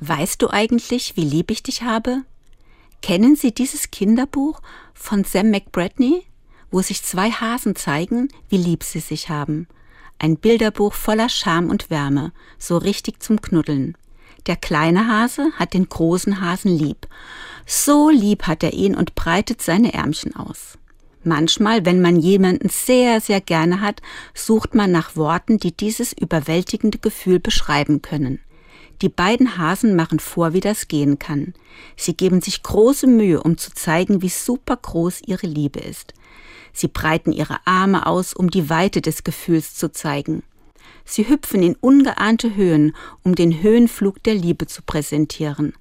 Weißt du eigentlich, wie lieb ich dich habe? Kennen Sie dieses Kinderbuch von Sam McBratney, wo sich zwei Hasen zeigen, wie lieb sie sich haben? Ein Bilderbuch voller Scham und Wärme, so richtig zum Knuddeln. Der kleine Hase hat den großen Hasen lieb. So lieb hat er ihn und breitet seine Ärmchen aus. Manchmal, wenn man jemanden sehr, sehr gerne hat, sucht man nach Worten, die dieses überwältigende Gefühl beschreiben können. Die beiden Hasen machen vor, wie das gehen kann. Sie geben sich große Mühe, um zu zeigen, wie super groß ihre Liebe ist. Sie breiten ihre Arme aus, um die Weite des Gefühls zu zeigen. Sie hüpfen in ungeahnte Höhen, um den Höhenflug der Liebe zu präsentieren.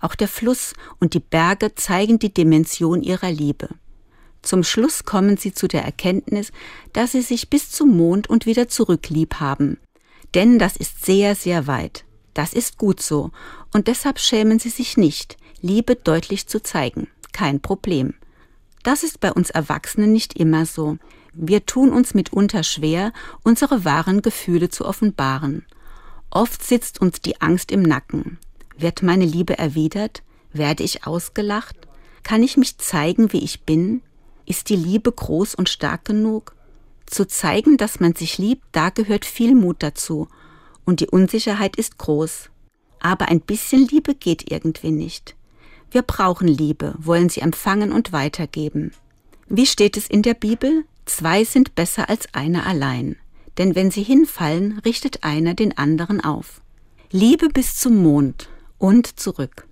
Auch der Fluss und die Berge zeigen die Dimension ihrer Liebe. Zum Schluss kommen sie zu der Erkenntnis, dass sie sich bis zum Mond und wieder zurück lieb haben. Denn das ist sehr, sehr weit. Das ist gut so. Und deshalb schämen sie sich nicht, Liebe deutlich zu zeigen. Kein Problem. Das ist bei uns Erwachsenen nicht immer so. Wir tun uns mitunter schwer, unsere wahren Gefühle zu offenbaren. Oft sitzt uns die Angst im Nacken. Wird meine Liebe erwidert? Werde ich ausgelacht? Kann ich mich zeigen, wie ich bin? Ist die Liebe groß und stark genug? Zu zeigen, dass man sich liebt, da gehört viel Mut dazu. Und die Unsicherheit ist groß. Aber ein bisschen Liebe geht irgendwie nicht. Wir brauchen Liebe, wollen sie empfangen und weitergeben. Wie steht es in der Bibel? Zwei sind besser als einer allein. Denn wenn sie hinfallen, richtet einer den anderen auf. Liebe bis zum Mond und zurück.